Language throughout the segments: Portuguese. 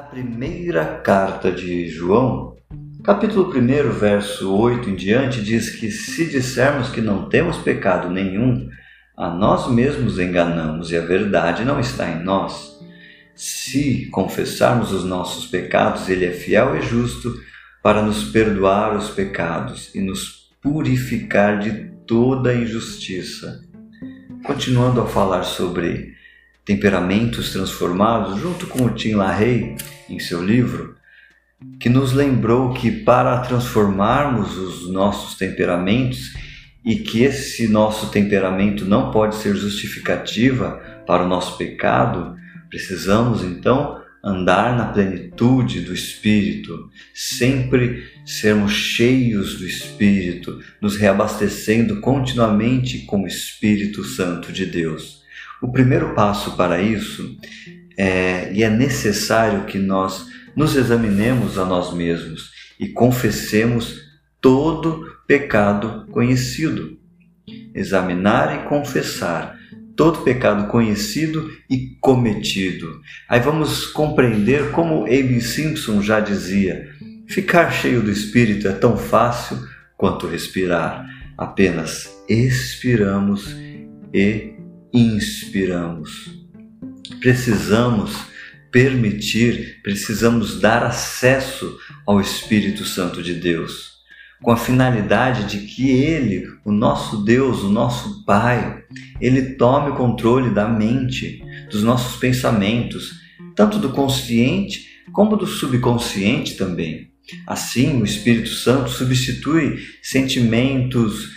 primeira carta de João, capítulo 1, verso 8 em diante, diz que se dissermos que não temos pecado nenhum, a nós mesmos enganamos e a verdade não está em nós. Se confessarmos os nossos pecados, Ele é fiel e justo para nos perdoar os pecados e nos purificar de toda injustiça. Continuando a falar sobre temperamentos transformados, junto com o Tim LaHaye, em seu livro, que nos lembrou que para transformarmos os nossos temperamentos e que esse nosso temperamento não pode ser justificativa para o nosso pecado, precisamos então andar na plenitude do Espírito, sempre sermos cheios do Espírito, nos reabastecendo continuamente com o Espírito Santo de Deus. O primeiro passo para isso é, e é necessário que nós nos examinemos a nós mesmos e confessemos todo pecado conhecido. Examinar e confessar todo pecado conhecido e cometido. Aí vamos compreender como Abe Simpson já dizia: ficar cheio do Espírito é tão fácil quanto respirar. Apenas expiramos e inspiramos. Precisamos permitir, precisamos dar acesso ao Espírito Santo de Deus, com a finalidade de que Ele, o nosso Deus, o nosso Pai, Ele tome o controle da mente, dos nossos pensamentos, tanto do consciente como do subconsciente também. Assim, o Espírito Santo substitui sentimentos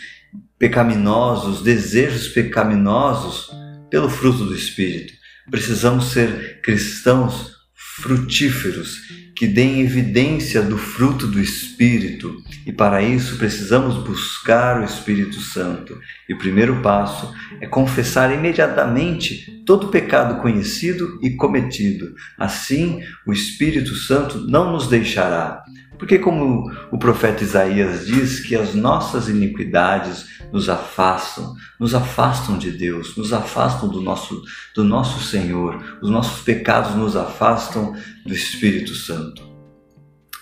pecaminosos, desejos pecaminosos, pelo fruto do Espírito. Precisamos ser cristãos frutíferos, que deem evidência do fruto do Espírito, e para isso precisamos buscar o Espírito Santo. E o primeiro passo é confessar imediatamente todo pecado conhecido e cometido. Assim, o Espírito Santo não nos deixará. Porque, como o profeta Isaías diz, que as nossas iniquidades nos afastam, nos afastam de Deus, nos afastam do nosso, do nosso Senhor, os nossos pecados nos afastam do Espírito Santo.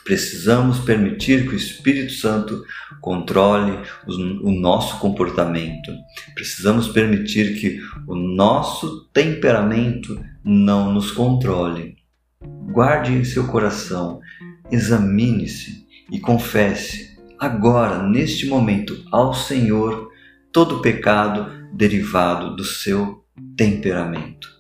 Precisamos permitir que o Espírito Santo controle o nosso comportamento. Precisamos permitir que o nosso temperamento não nos controle. Guarde em seu coração, examine-se e confesse agora, neste momento, ao Senhor todo pecado derivado do seu temperamento.